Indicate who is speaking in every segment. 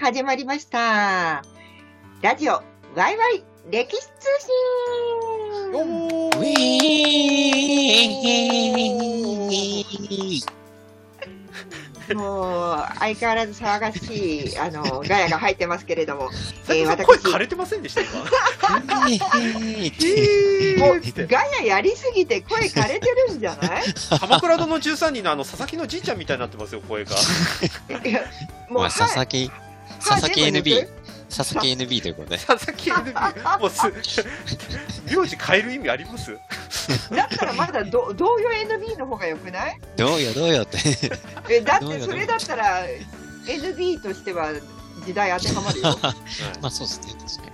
Speaker 1: 始まりました。ラジオ、ワイワイ歴史通信。
Speaker 2: お
Speaker 3: ウィー
Speaker 1: もう、相変わらず騒がしい、あの、ガヤが入ってますけれども、えー
Speaker 2: 声枯れてませんでした今
Speaker 1: もうガヤやりすぎて声枯れてるんじゃない？
Speaker 2: 鎌倉殿の13人のあの佐々木のじいちゃんみたいになってますよ声が。
Speaker 1: いやもう、
Speaker 3: まあ、佐々木、佐々木 NB
Speaker 1: ね、
Speaker 3: 佐々木 NB ということで。
Speaker 2: 佐々木 NB もうす名字変える意味あります？
Speaker 1: だったらまだど同様 NB の方が良くない？
Speaker 3: どうよどうよって。
Speaker 1: えだってそれだったら NB としては時代当てはまるよ。
Speaker 3: まあそうですね、確かに。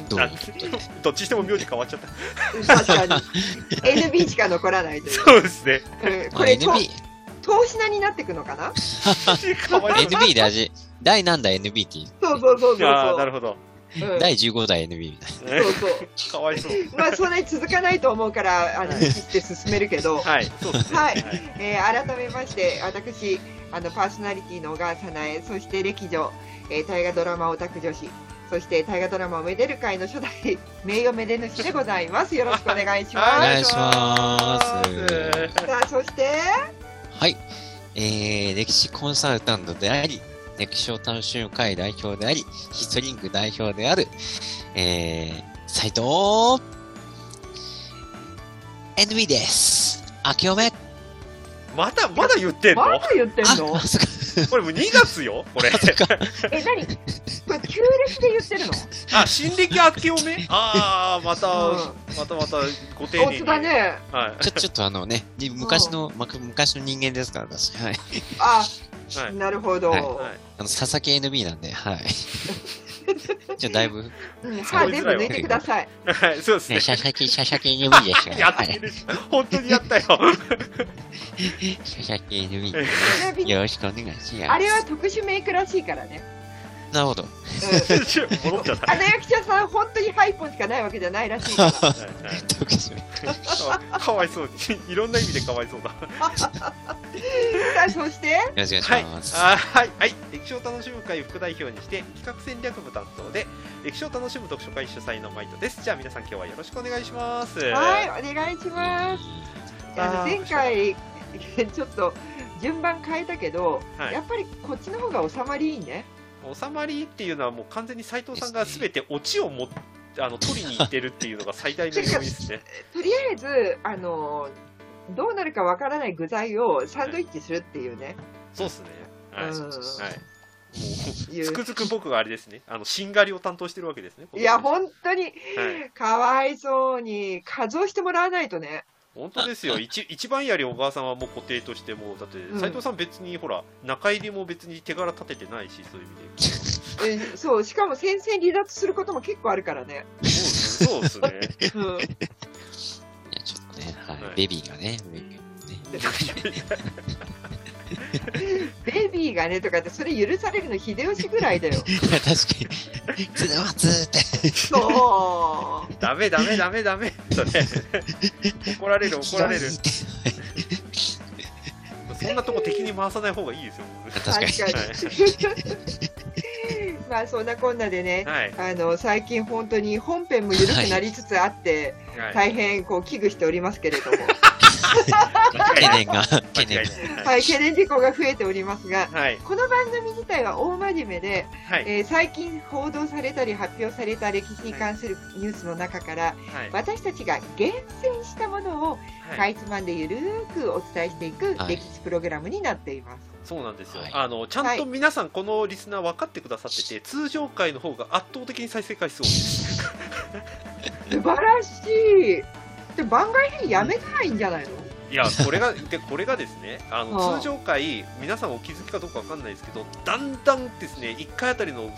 Speaker 1: うん。
Speaker 3: ど
Speaker 2: どっちにしても名字変わっちゃった。
Speaker 1: 確かに。NB しか残らないという。
Speaker 2: そうですね。
Speaker 1: うん
Speaker 3: まあ
Speaker 1: これ、と
Speaker 3: NB、
Speaker 1: 投資なになっていくのかな？
Speaker 3: NB で味、第何代 NB っていう、
Speaker 1: そうそうそうそう
Speaker 2: ああ
Speaker 1: そう。
Speaker 2: なるほど。
Speaker 1: うん。
Speaker 3: 第15代 NB みたい
Speaker 1: そうそう。
Speaker 2: かわいそう。
Speaker 1: まあそれ続かないと思うからあの
Speaker 2: はい。
Speaker 1: 意識して進めるけど、
Speaker 2: はい。そうですね。
Speaker 1: はい。えー改めまして私あのパーソナリティの小川さなえそして歴女、えー大河ドラマオタク女子そして大河ドラマをめでる会の初代名誉めで主でございます。よろしくお願いし
Speaker 3: お
Speaker 1: ま
Speaker 3: 願いします。
Speaker 1: すさあそして
Speaker 3: な。はい。えー、歴史コンサルタントであり、歴史を楽しむ会代表であり、ヒストリング代表である、えー、斉藤 NB です。明けおめ。
Speaker 2: まだまだ言ってんの？
Speaker 1: まだ言ってん
Speaker 3: あ、
Speaker 1: の？
Speaker 3: あそっか。
Speaker 2: これもう2月よこれ。
Speaker 1: え何？これ旧暦で言ってるの？
Speaker 2: あ新暦明けおめ？ああまた
Speaker 1: うん。
Speaker 2: またまたご丁寧に。
Speaker 1: だね。
Speaker 2: はい。
Speaker 3: ちょ、ちょっとあのね、に昔の、ま昔の人間ですから、私。はい。
Speaker 1: あ
Speaker 2: はい。
Speaker 1: なるほど、
Speaker 3: はい。
Speaker 2: はい
Speaker 3: あの、佐々木 NB なんで、はい。じゃあ、だいぶ、
Speaker 1: うん、歯全部抜いてください
Speaker 2: はいそうです
Speaker 3: ね、
Speaker 2: ね
Speaker 3: 佐々木、佐々木 NB ですから。
Speaker 2: や
Speaker 3: はい。
Speaker 2: ってる本当にやったよ
Speaker 3: 佐々木 NB
Speaker 1: ちなみに
Speaker 3: よろしくお願いします。
Speaker 1: あれは特殊メイクらしいからね。
Speaker 3: なるほど。
Speaker 1: うん、
Speaker 2: 戻っちゃった
Speaker 1: あの役者さん、本当にハイポンしかないわけじゃないらしい。か
Speaker 2: わいそう。にいろんな意味でかわいそうだ。
Speaker 1: さあ、そして、
Speaker 3: よろしくお
Speaker 2: はい
Speaker 3: 願いします。
Speaker 2: あはい。はい。歴史を楽しむ会副代表にして企画戦略部担当で歴史を楽しむ読書会主催のマイトです。じゃあ皆さん今日はよろしくお願いします。
Speaker 1: はい、お願いします。あの前回、ちょっと順番変えたけど、
Speaker 2: はい。
Speaker 1: やっぱりこっちの方が収まりいいね。
Speaker 2: 収まりっていうのはもう完全に斉藤さんが全てオチをもあの取りに行ってるっていうのが最大の要因ですね。
Speaker 1: とりあえず、あの、どうなるかわからない具材をサンドイッチするっていうね。
Speaker 2: そうっすね。はい、
Speaker 1: うん。
Speaker 2: はい、もうつくづく僕があれですね。あのしんがりを担当してるわけですね
Speaker 1: いや、
Speaker 2: 本
Speaker 1: 本当に、
Speaker 2: はい。
Speaker 1: かわいそうに、数をしてもらわないとね。
Speaker 2: 本当ですよ。一一番やり小川さんはもう固定としてもうだって
Speaker 1: うん。
Speaker 2: 斉藤さん別にほら中入りも別に手柄立ててないしそういう意味で
Speaker 1: えそう、しかも戦線離脱することも結構あるからね。
Speaker 2: そうですね。
Speaker 1: うん。
Speaker 3: いや、ちょっとね、はい。
Speaker 2: はい。
Speaker 3: ベビーがね、ね。
Speaker 1: ベビーがねとかって、それ許されるの秀吉ぐらいだよ。
Speaker 3: 確かに。つなまつって。
Speaker 1: そう。
Speaker 2: ダメダメダメダメそれ怒られる怒られる そんなとこ敵に回さない方がいいですよ
Speaker 3: 確かに。
Speaker 1: 確かに。まあそんなこんなでね、
Speaker 2: はい
Speaker 1: あの最近本当に本編も緩くなりつつあって、
Speaker 2: はい
Speaker 1: 大変こう危惧しておりますけれども、
Speaker 3: 懸念が、懸念
Speaker 1: はい、懸念事項が増えておりますが、
Speaker 2: はい。
Speaker 1: この番組自体は大真面目で、
Speaker 2: はい。
Speaker 1: えー最近報道されたり発表された歴史に関するニュースの中から、
Speaker 2: はい。
Speaker 1: 私たちが厳選したものを
Speaker 2: は
Speaker 1: かいつまんでゆるーくお伝えしていく
Speaker 3: はい。
Speaker 1: 歴史プログラムになっています。
Speaker 2: そうなんですよ、
Speaker 3: はい。
Speaker 2: あのちゃんと皆さんこのリスナー分かってくださってて通常回の方が圧倒的に再生回数多いです。
Speaker 1: 素晴らしい。で番外編やめたらいいんじゃないの？
Speaker 2: いやこれがでこれがですねあの
Speaker 1: はあ
Speaker 2: 通常回皆さんお気づきかどうか分かんないですけどだんだんですね1回あたりの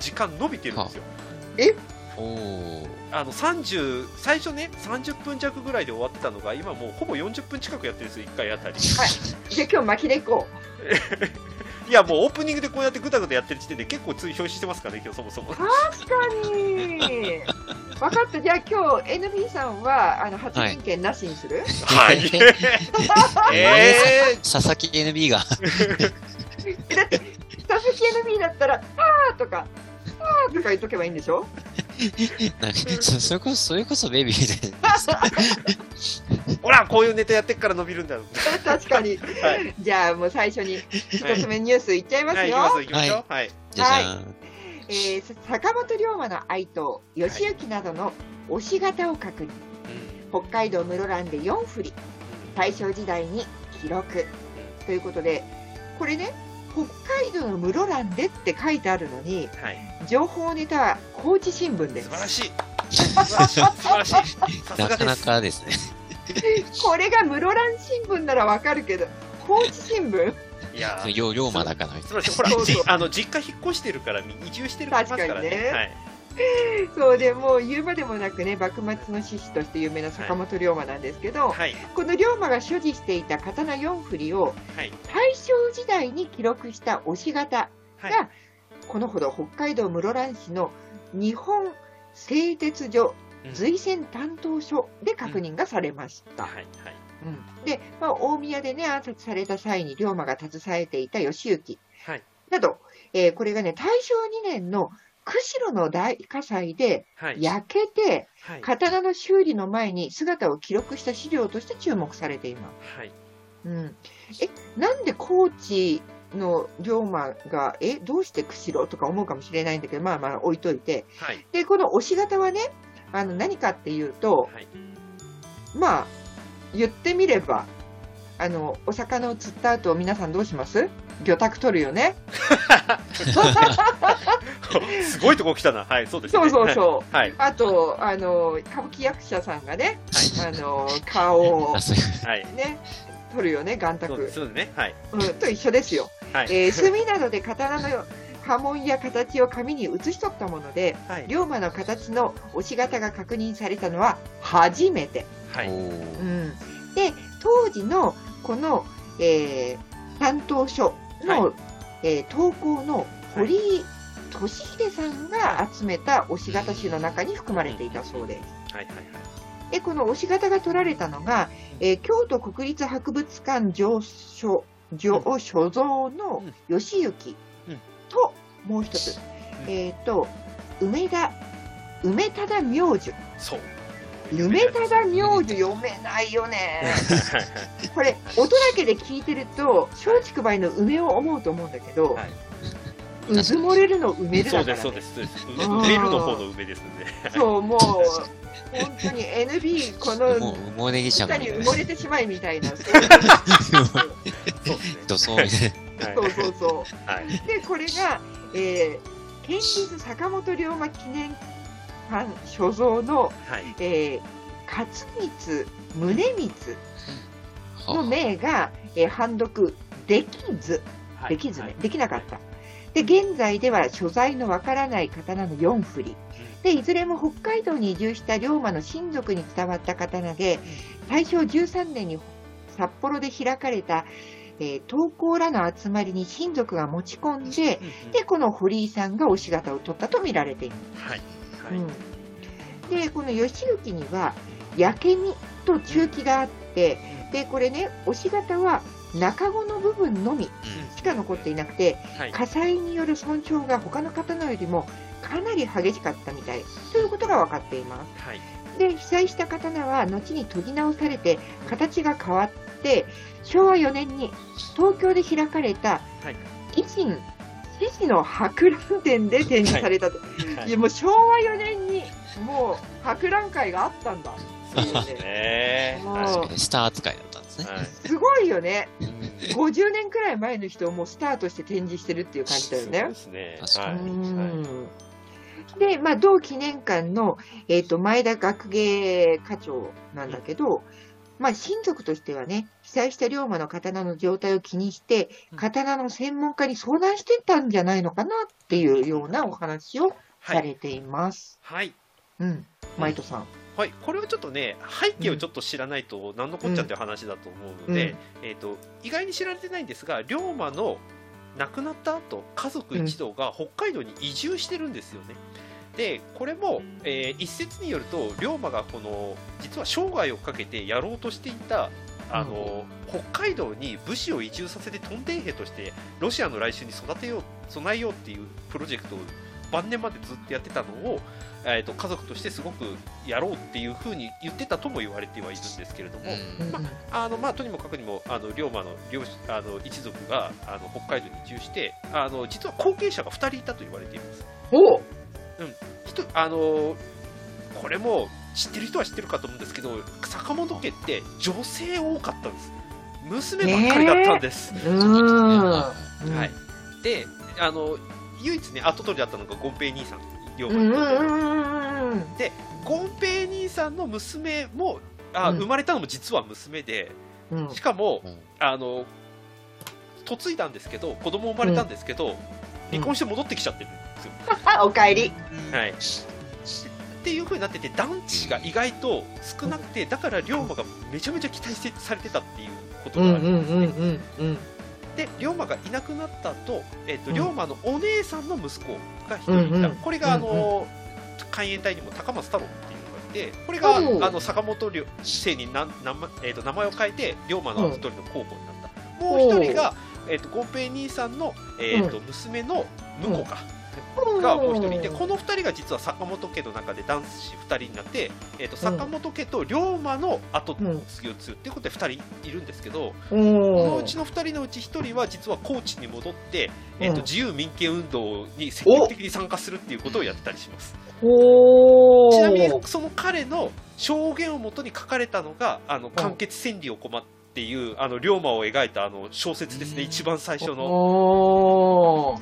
Speaker 2: 時間伸びてるんですよ。
Speaker 3: おー。
Speaker 2: あの30最初ね30分弱ぐらいで終わってたのが今もうほぼ40分近くやってるんですよ1回あたり。
Speaker 1: じゃあ今日巻きでいこ
Speaker 2: いやもうオープニングでこうやってぐだぐだやってる時点で結構つい表示してますからね今日そもそも
Speaker 1: う。確かに。分かった。じゃあ今日 NB さんはあの発言権なしにする？
Speaker 2: はい え
Speaker 3: 佐々木 NB が。
Speaker 1: だって佐紫 NB だったら、あーとか、あーとか言っとけばいいんでしょ？
Speaker 3: それこそ、それこそベビーで。
Speaker 2: ほらこういうネタやってっから伸びるんだよ
Speaker 1: 確かに。
Speaker 2: はい
Speaker 1: じゃあもう最初に一つ目ニュースいっちゃいますよ。
Speaker 2: はい行きましょうはい
Speaker 3: じゃじゃん。
Speaker 1: えーさ坂本龍馬の愛刀、義行などの押し型を確認。北海道室蘭で4振り、大正時代に記録。ということで、これね、北海道の室蘭でって書いてあるのに、
Speaker 2: はい
Speaker 1: 情報ネタは高知新聞です
Speaker 2: 素晴。らしい素晴らしい
Speaker 3: なかなかですね。
Speaker 1: これが室蘭新聞ならわかるけど、高知新聞？
Speaker 2: いや。ー
Speaker 3: よ龍馬だから。
Speaker 2: 素晴らしいほら
Speaker 1: そうそう。
Speaker 2: じあの実家引っ越してるから移住してるからいますから
Speaker 1: 確かにね
Speaker 2: ねはい。
Speaker 1: そうでもう言うまでもなくね幕末の志士として有名な坂本龍馬なんですけど、
Speaker 2: はい。
Speaker 1: この龍馬が所持していた刀4振りを
Speaker 2: はい。
Speaker 1: 大正時代に記録した押し型
Speaker 2: はい。
Speaker 1: がこのほど北海道室蘭市の日本製鉄所
Speaker 2: うん
Speaker 1: 随船担当所で確認がされました。
Speaker 2: はいはい。
Speaker 1: うん。で、まあ、大宮でね、暗殺された際に龍馬が携えていた義行。
Speaker 2: はい。
Speaker 1: など、えーこれがね、大正2年の釧路の大火災で
Speaker 2: はい。
Speaker 1: 焼けて、
Speaker 2: はい。
Speaker 1: 刀の修理の前に姿を記録した資料として注目されています。
Speaker 2: はい。
Speaker 1: うん、え、なんで高知の龍馬が、え、どうして釧路とか思うかもしれないんだけど、まあまあ置いといて。
Speaker 2: はい。
Speaker 1: で、この押し型はね、あの何かっていうと、
Speaker 2: はい。
Speaker 1: まあ、言ってみれば、あの、お魚を釣った後、皆さんどうします？魚拓取るよね？
Speaker 2: すごいとこ来たな。はいそうですね。
Speaker 1: そうそうそう。
Speaker 2: はい。
Speaker 1: あと、あの、歌舞伎役者さんがね、あの、顔を
Speaker 3: あ、そういう
Speaker 2: はい。
Speaker 1: ね、取るよね、眼
Speaker 2: そう
Speaker 1: 卓。
Speaker 2: そうですね。はい。
Speaker 1: うん、と一緒ですよ。
Speaker 2: はい。
Speaker 1: えー墨などで刀の刃文や形を紙に写し取ったもので、
Speaker 2: はい。
Speaker 1: 龍馬の形の押し型が確認されたのは初めて。
Speaker 2: はい。
Speaker 1: うん、で、当時のこの、えー担当書の、
Speaker 2: は
Speaker 1: えー投稿の堀井俊秀さんが集めた押し型集の中に含まれていたそうです。
Speaker 2: はいはい
Speaker 1: で、この押し型が取られたのが、えー京都国立博物館上所上所蔵の義行もう一つ、
Speaker 2: うん。
Speaker 1: えっ、と、梅田、梅忠明寿。
Speaker 2: そう。
Speaker 1: 梅忠明寿読めないよね。
Speaker 2: はいはい
Speaker 1: これ、音だけで聞いてると、松竹梅の梅を思うと思うんだけど、
Speaker 2: はい。う
Speaker 1: ずもれるの梅る
Speaker 2: そう
Speaker 1: だから、ね。
Speaker 2: ですそうですそうです。
Speaker 1: うん。
Speaker 2: 梅るの方の梅ですね。
Speaker 1: そう、もう、本当に NB、この
Speaker 3: もう、埋もれ
Speaker 1: に埋もれてしまいみたいな。そう
Speaker 2: そう
Speaker 1: そうそうそ
Speaker 2: はい。
Speaker 1: う。で、これが、えー、県立坂本龍馬記念館所蔵の、
Speaker 2: はい。
Speaker 1: えー、勝光宗光の
Speaker 3: は
Speaker 1: 名が、えー、判読できず、
Speaker 2: はい
Speaker 1: できずね、
Speaker 2: はい
Speaker 1: できなかった。で、現在では所在のわからない刀の4振り。で、いずれも北海道に移住した龍馬の親族に伝わった刀で、大正13年に札幌で開かれた、えー、投稿らの集まりに親族が持ち込んで、
Speaker 2: うんうん
Speaker 1: で、この堀井さんが押し型を取ったと見られています。
Speaker 2: はい。はい。
Speaker 1: うん、で、この義行には、焼け身と中気があって、で、これね、押し型は中子の部分のみしか残っていなくて、
Speaker 2: はい。
Speaker 1: 火災による損傷が他の刀よりもかなり激しかったみたいということが分かっています。
Speaker 2: はい。
Speaker 1: で、被災した刀は後に研ぎ直されて形が変わって、昭和4年に東京で開かれた
Speaker 2: はい
Speaker 1: 維新獅子の博覧展で展示されたと。
Speaker 2: はい
Speaker 1: いやもう昭和4年にもう博覧会があったんだっていうね。
Speaker 3: スター扱いだったんですね。
Speaker 2: はい。
Speaker 1: すごいよね。
Speaker 3: うん
Speaker 1: 50年くらい前の人をもうスタートして展示してるっていう感じだよね
Speaker 2: そうで。すね。
Speaker 3: 確か
Speaker 2: はい。
Speaker 1: うんで、まあ、同記念館の、えっと前田学芸課長なんだけど、まあ、親族としてはね、被災した龍馬の刀の状態を気にして
Speaker 2: う、ん
Speaker 1: 刀の専門家に相談してたんじゃないのかなっていうようなお話を
Speaker 2: はい。
Speaker 1: されています。
Speaker 2: はい。
Speaker 1: うん、マイトさん。
Speaker 2: はい、これはちょっとね、背景をちょっと知らないと、なんのこっちゃっていう話だと思うので、えっ、と、意外に知られてないんですが、龍馬の亡くなった後、家族一同が北海道に移住してるんですよね。で、これも、えー一説によると、龍馬がこの、実は生涯をかけてやろうとしていたあの北海道に武士を移住させてトンテン兵としてロシアの来襲に育てよう備えようっていうプロジェクトを晩年までずっとやってたのを、えー、と家族としてすごくやろうっていうふうに言ってたとも言われてはいるんですけれども、
Speaker 3: うん。
Speaker 1: うん
Speaker 2: あのまあ、とにもかくにもあの龍馬の両あの一族があの北海道に移住してあの実は後継者が2人いたと言われています。
Speaker 1: おう
Speaker 2: ひとあのこれも知ってる人は知ってるかと思うんですけど坂本家って女性多かったんです。娘ばっかりだったんです、
Speaker 1: うーん。
Speaker 2: はい、であの唯一ね後取りだったのがゴンペイ兄さん龍馬に
Speaker 1: うんう
Speaker 2: とっては
Speaker 1: んうんうん。
Speaker 2: でゴンペイ兄さんの娘もあ、
Speaker 1: うん。
Speaker 2: 生まれたのも実は娘で
Speaker 1: うん。
Speaker 2: しかも
Speaker 3: うん。
Speaker 2: あの嫁いだんですけど子供生まれたんですけど、離婚して戻ってきちゃってる
Speaker 1: おかえり。
Speaker 2: はい、っていう風になってて団地が意外と少なくてだから龍馬がめちゃめちゃ期待してされてたっていうこと
Speaker 1: うん
Speaker 2: がある
Speaker 1: うんうんうんうん。
Speaker 2: で龍馬がいなくなった後、えっと
Speaker 1: うん。
Speaker 2: 龍馬のお姉さんの息子が一人いた、
Speaker 1: うんうん
Speaker 2: これがあの、海援隊にも高松太郎っていうのがいてこれがあの坂本龍姓にな名前,、えっと名前を変えて龍馬の一人の候補になった、もう一人が、えっとゴンペイ兄さんの、えっと娘の婿か、がもう一人いてこの二人が実は坂本家の中で男子二人になって、えー、と坂本家と龍馬の後
Speaker 1: うん
Speaker 2: 継ぎを継ぐっていうことで二人いるんですけど、
Speaker 1: お
Speaker 2: その
Speaker 1: お
Speaker 2: うちの2人のうち1人は実は高知に戻って、えー、
Speaker 1: うん。
Speaker 2: と自由民権運動に積極的に参加するっていうことをやってたりします。
Speaker 1: お
Speaker 2: ちなみにその彼の証言をもとに書かれたのが「あの完結千里を駒」っていうあの龍馬を描いたあの小説ですね、
Speaker 3: うん。
Speaker 2: 一番最初の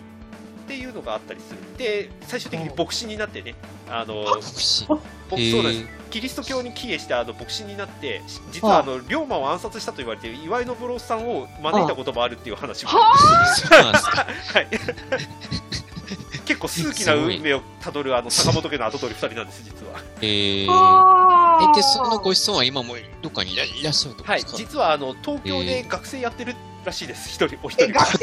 Speaker 2: っていうのがあったりする。で最終的に牧師になってねあの
Speaker 3: 牧師？
Speaker 2: 僕そうです。キリスト教に帰依してあの牧師になって実はあ。の龍馬を暗殺したと言われている岩井信郎さんを招いたこともあるっていう話も
Speaker 1: は
Speaker 3: そうなんですか。
Speaker 2: はい、結構数奇な運命をたどるあの坂本家の跡取り2人なんです実は。
Speaker 3: えー。で、そのご子孫は今もどっかにいらっしゃると
Speaker 2: はい実はあの東京で学生やってるらしいです。一人お一人。
Speaker 1: え学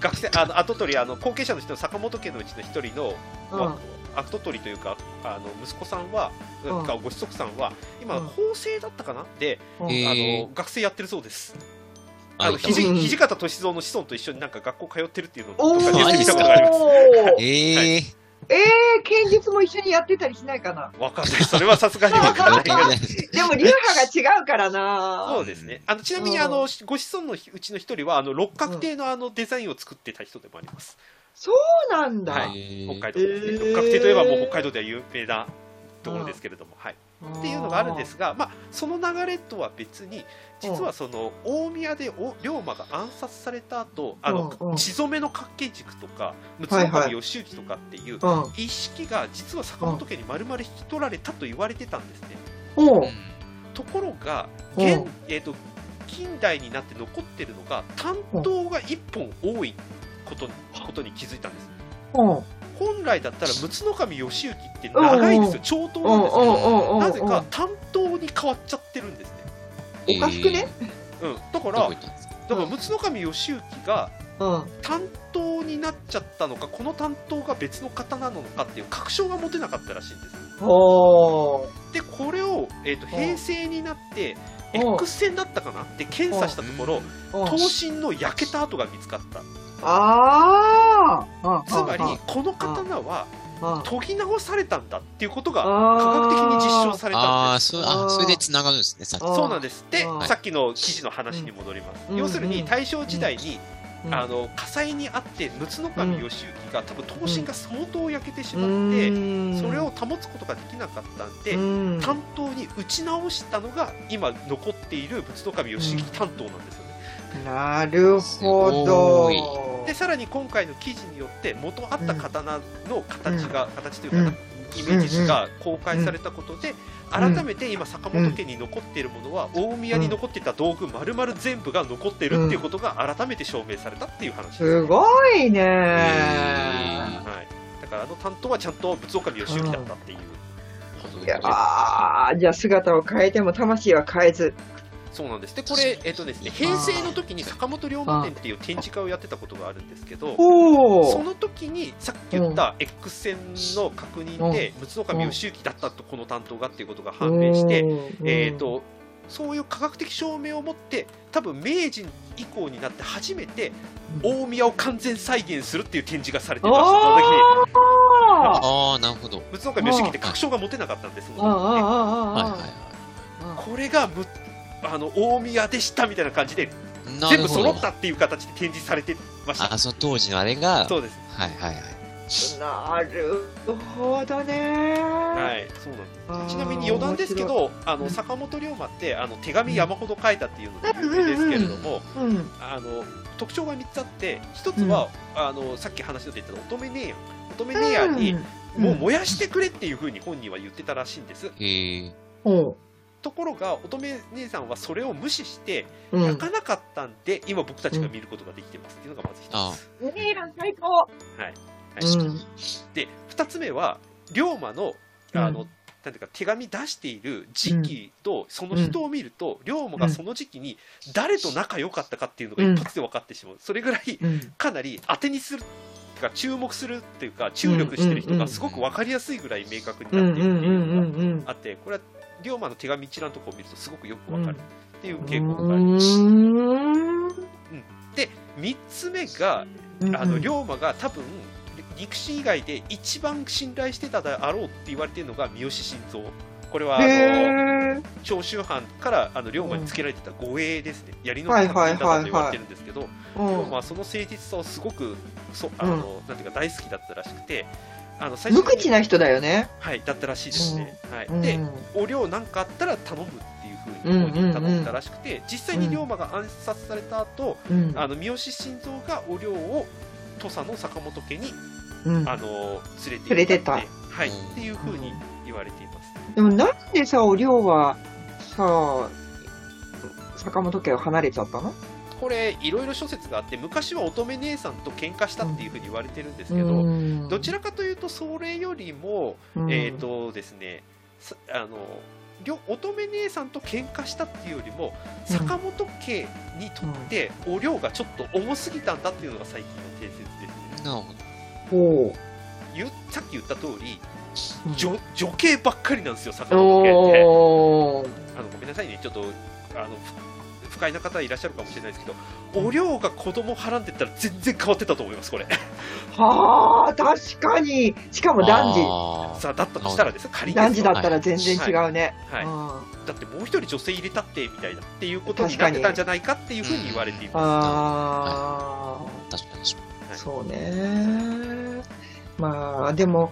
Speaker 2: 学生 あの跡取りあの後継者の人の坂本家のうちの一人の、
Speaker 1: うん。
Speaker 2: 跡取りというかあの息子さんは、
Speaker 1: うん。
Speaker 2: かご子息さんは今、
Speaker 1: うん。
Speaker 2: 法政だったかな？で、
Speaker 1: うん。
Speaker 3: えー
Speaker 2: あの学生やってるそうです
Speaker 3: あ
Speaker 2: あの土
Speaker 1: うん
Speaker 2: 土方歳三の子孫と一緒になんか学校通ってるっていうのを
Speaker 1: お
Speaker 2: どっかでたことがあります
Speaker 1: ー
Speaker 3: ええ
Speaker 1: えー、剣術も一緒にやってたりしないかな。
Speaker 2: わかんないそれはさすがにわかんないけど
Speaker 1: でも流派が違うからな。
Speaker 2: そうですね。あのちなみに
Speaker 1: うん
Speaker 2: あのご子孫のうちの一人はあの六角亭のあのデザインを作ってた人でもあります。
Speaker 1: そうなんだ。
Speaker 2: はい
Speaker 3: ー
Speaker 2: 北海道ですね。六角亭といえばもう北海道では有名なところですけれども、はい。っていうのがあるんですが、まあその流れとは別に実はその大宮でお龍馬が暗殺された後、あの
Speaker 1: うんうん。
Speaker 2: 血染めの角形軸とか陸
Speaker 1: はいはい。
Speaker 2: 奥義行とかっていう。一式が実は坂本家に丸々引き取られたと言われてたんですね。
Speaker 1: おう
Speaker 2: ところが
Speaker 1: うん
Speaker 2: 現、えー、と近代になって残ってるのが担当が1本多いことにことに気づいたんです本来だったら陸奥神義行って長いんですよ。長刀なんですけどなぜか担当に変わっちゃってるんですね、
Speaker 1: おかしくね？
Speaker 2: うん、だからだから陸奥神義行が
Speaker 1: うん。
Speaker 2: 担当になっちゃったのかこの担当が別の方なのかっていう確証が持てなかったらしいんです。でこれを、えー、と平成になって
Speaker 1: うん
Speaker 2: X 線だったかな？で検査したところ
Speaker 1: うん。
Speaker 2: 刀身の焼けた跡が見つかった
Speaker 1: ああ。
Speaker 2: つまりこの刀は
Speaker 1: うん、
Speaker 2: 研ぎ直されたんだっていうことが
Speaker 1: あ
Speaker 2: 科学的に実証
Speaker 1: さ
Speaker 2: された
Speaker 3: ああ、
Speaker 2: んです
Speaker 3: そう、あ、それで繋がるんですね、さっき。
Speaker 1: あー
Speaker 2: そうなんです。で
Speaker 1: うん。
Speaker 2: さっきの記事の話に戻ります、
Speaker 1: うん。
Speaker 2: 要するに
Speaker 1: うん。
Speaker 2: 大正時代に、
Speaker 1: うん。
Speaker 2: あの火災にあって陸奥神義行が多分刀身が相当焼けてしま
Speaker 1: う
Speaker 2: って、
Speaker 1: ん。
Speaker 2: それを保つことができなかったんで、
Speaker 1: うん。
Speaker 2: 担当に打ち直したのが今残っている陸奥神義行担当なんですよ。ね、
Speaker 1: なるほど。
Speaker 3: す
Speaker 2: でさらに今回の記事によって元あった刀の形が、形というか、
Speaker 1: うん。
Speaker 2: イメージ図が公開されたことで、改めて今坂本家に残っているものは、大宮に残っていた道具丸々全部が残っているっていうことが改めて証明されたっていう話です、
Speaker 1: すごいね。
Speaker 2: はい、だからあの担当はちゃんと仏岡義行だったっていう、
Speaker 1: いやじゃあ姿を変えても魂は変えず
Speaker 2: そうなんです。でこれ、えっとですね、平成の時に坂本龍馬展っていう展示会をやってたことがあるんですけどその時にさっき言った X 線の確認で陸奥神義行だったとこの担当がっていうことが判明して、えー、とそういう科学的証明を持って多分明治以降になって初めて大宮を完全再現するっていう展示がされてましたその時に。
Speaker 1: あ
Speaker 3: ああ、なるほど。
Speaker 2: 仏像会妙識って確証が持てなかったんですそ
Speaker 1: ああ
Speaker 2: の時ね
Speaker 3: はいはい
Speaker 1: あ
Speaker 3: は
Speaker 2: これがむあの大宮でしたみたいな感じで全部。揃ったっていう形で展示されてました。
Speaker 3: あ、その当時のあれが、
Speaker 2: そうです。
Speaker 3: はいはいはい。
Speaker 1: なるほどね。
Speaker 2: はいそうなんです。ちなみに余談ですけど、あの坂本龍馬ってあの手紙山ほど書いたっていうので有名ですけれども、
Speaker 1: 面白い、うん。
Speaker 2: あの特徴が3つあって、1つは、あのさっき話の出てた乙女姉やん、乙女姉やんに、もう燃やしてくれっていうふうに本人は言ってたらしいんです。
Speaker 3: へえ。
Speaker 1: うん
Speaker 2: ところが、乙女姉さんはそれを無視して、
Speaker 1: うん。
Speaker 2: 焼かなかったんで、今僕たちが見ることができてますっていうのがまず
Speaker 3: あ
Speaker 2: 1つ。
Speaker 1: ネイラン最高。
Speaker 2: はい。はい。
Speaker 1: うん
Speaker 2: で、2つ目は、龍馬の、あの、
Speaker 1: うん
Speaker 2: なんていうか手紙出している時期とその人を見ると、龍馬がその時期に誰と仲良かったかっていうのが一発で分かってしまう、それぐらい
Speaker 1: うん。
Speaker 2: かなり当てにするてか注目するっていうか注力してる人がすごく分かりやすいぐらい明確に
Speaker 1: うん
Speaker 2: なっているっていうのが
Speaker 1: うん。
Speaker 2: あってこれは龍馬の手紙一覧のとこを見るとすごくよく分かる。っていう
Speaker 1: うん
Speaker 2: 傾向があります。
Speaker 1: うん。
Speaker 2: で3つ目があの龍馬が多分陸士以外で一番信頼してたであろうって言われているのが三好晋三。これはあの長州藩からあの龍馬につけられてた護衛ですね、槍の
Speaker 1: はい
Speaker 2: 達人だと言われてるんですけど、
Speaker 1: うん。
Speaker 2: まあ、その誠実さをすごくそあの、なんていうか大好きだったらしくてあの最初
Speaker 1: 無口な人だよね。
Speaker 2: はい、だったらしいですね、はい。
Speaker 1: うん。
Speaker 2: でお龍なんかあったら頼むっていうふうに本人に頼んだらしくて、実際に龍馬が暗殺された後、
Speaker 1: うん。
Speaker 2: あの三好晋三がお龍を土佐の坂本家に
Speaker 1: うん。
Speaker 2: あの連れて行
Speaker 1: 連れてった。
Speaker 2: はい、っていうふうに言われています。
Speaker 1: でもなんでさ、お龍はさ、坂本家を離れちゃったの？
Speaker 2: これいろいろ諸説があって昔は乙女姉さんと喧嘩したっていうふうに言われてるんですけど、
Speaker 1: うん。
Speaker 2: どちらかというとそれよりも、
Speaker 1: うん。
Speaker 2: えっ、とですねさあのりょ乙女姉さんと喧嘩したっていうよりも
Speaker 1: うん
Speaker 2: 坂本家にとってお量がちょっと重すぎたんだっていうのが最近の定説です。ね
Speaker 3: なるほど。
Speaker 2: さっき言った通り
Speaker 1: う
Speaker 2: 女女系ばっかりなんですよ坂本家って。あのごめんなさいねちょっとあのふ不快な方いらっしゃるかもしれないですけどお量が子供はらんでったら全然変わってたと思いますこれ。
Speaker 1: はあ、確かに。しかも男児。
Speaker 2: さあだったとしたらですよ。仮に
Speaker 1: 男児だったら全然違うね。
Speaker 2: はい。
Speaker 1: うん。
Speaker 2: だってもう一人女性入れたってみたいなっていうことになってたんじゃないかっていうふうに言われています。
Speaker 1: あ
Speaker 3: 確かに確か
Speaker 1: あ、そうね。まあ、でも、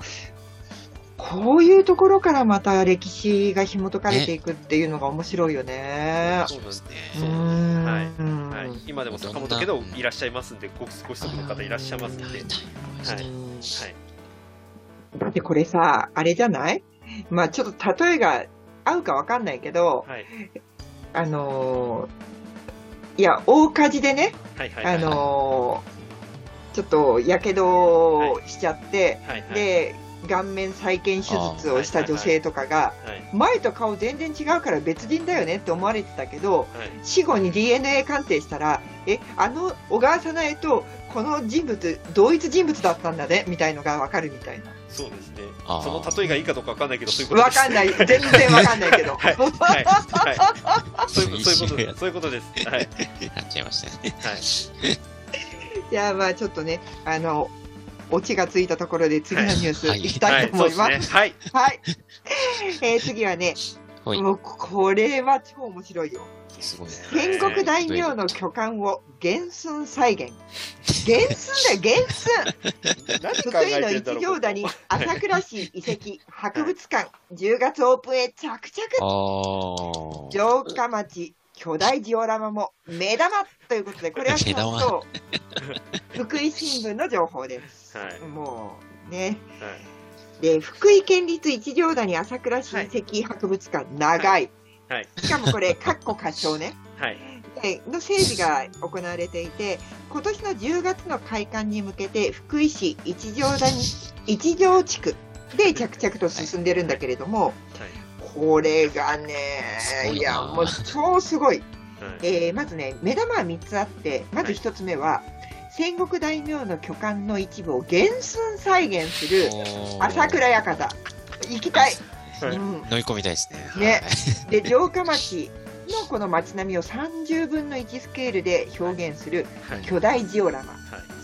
Speaker 1: こういうところからまた歴史が紐解かれていくっていうのが面白いよね。
Speaker 2: そうですね。はい。はい、今でも坂本家のいらっしゃいますんで、ごご子息の方いらっしゃいますんで、はい。
Speaker 3: に。
Speaker 2: はい、
Speaker 1: で、これさ、あれじゃない？まあちょっと例えが合うかわかんないけど、
Speaker 2: はい、
Speaker 1: あのーいや、大火事でね、
Speaker 2: はい、はい、
Speaker 1: あのーちょっとやけどしちゃって、
Speaker 2: はい、はい、
Speaker 1: で、顔面再建手術をした女性とかが、
Speaker 2: はい、
Speaker 1: 前と顔全然違うから別人だよねって思われてたけど、
Speaker 2: はい、
Speaker 1: 死後に DNA 鑑定したら、え、あの小川早苗とこの人物、同一人物だったんだね、みたいのがわかるみたいな。
Speaker 2: そうですね。その例えがいいかどうかわかんないけど、そういうことです。
Speaker 1: わかんない。全然わかんないけど。
Speaker 2: はい、はい、はい、そういうこと、そういうことです。そういうことです。はい、
Speaker 3: なっちゃいましたね。
Speaker 2: はい、
Speaker 1: じゃあまあちょっとね、あの、オチがついたところで次のニュース
Speaker 3: はい
Speaker 1: いきた
Speaker 2: はいい、
Speaker 1: と思います。
Speaker 2: はい、
Speaker 1: はい。えー次はね、
Speaker 3: はい。
Speaker 1: もうこれは超面白いよ。
Speaker 3: すごいね。
Speaker 1: 戦国大名の巨漢を原寸再現。原寸だよ、原寸福井の一乗谷朝倉市遺跡博物館10月オープンへ着々。城下町巨大ジオラマも目玉ということでこれはちょっと 福井新聞の情報です、
Speaker 2: はい。
Speaker 1: もうね。
Speaker 2: はい、
Speaker 1: で福井県立一乗谷朝倉市遺跡博物館長い、
Speaker 2: はい、
Speaker 1: しかもこれ かっこ歌唱ね。
Speaker 2: はい、
Speaker 1: での整備が行われていて今年の10月の開館に向けて福井市一条谷一条地区で着々と進んでるんだけれども、これがね
Speaker 3: い
Speaker 1: やもう超すごい、
Speaker 2: はい、
Speaker 1: えーまずね目玉は3つあってまず1つ目は、戦国大名の巨漢の一部を原寸再現する朝倉館。行きたい、
Speaker 2: はい。
Speaker 1: うん、
Speaker 3: 乗り込みたいですね。
Speaker 1: ね。で城下町のこの街並みを30分の1スケールで表現する
Speaker 2: はい。
Speaker 1: 巨大ジオラマ。
Speaker 2: はい。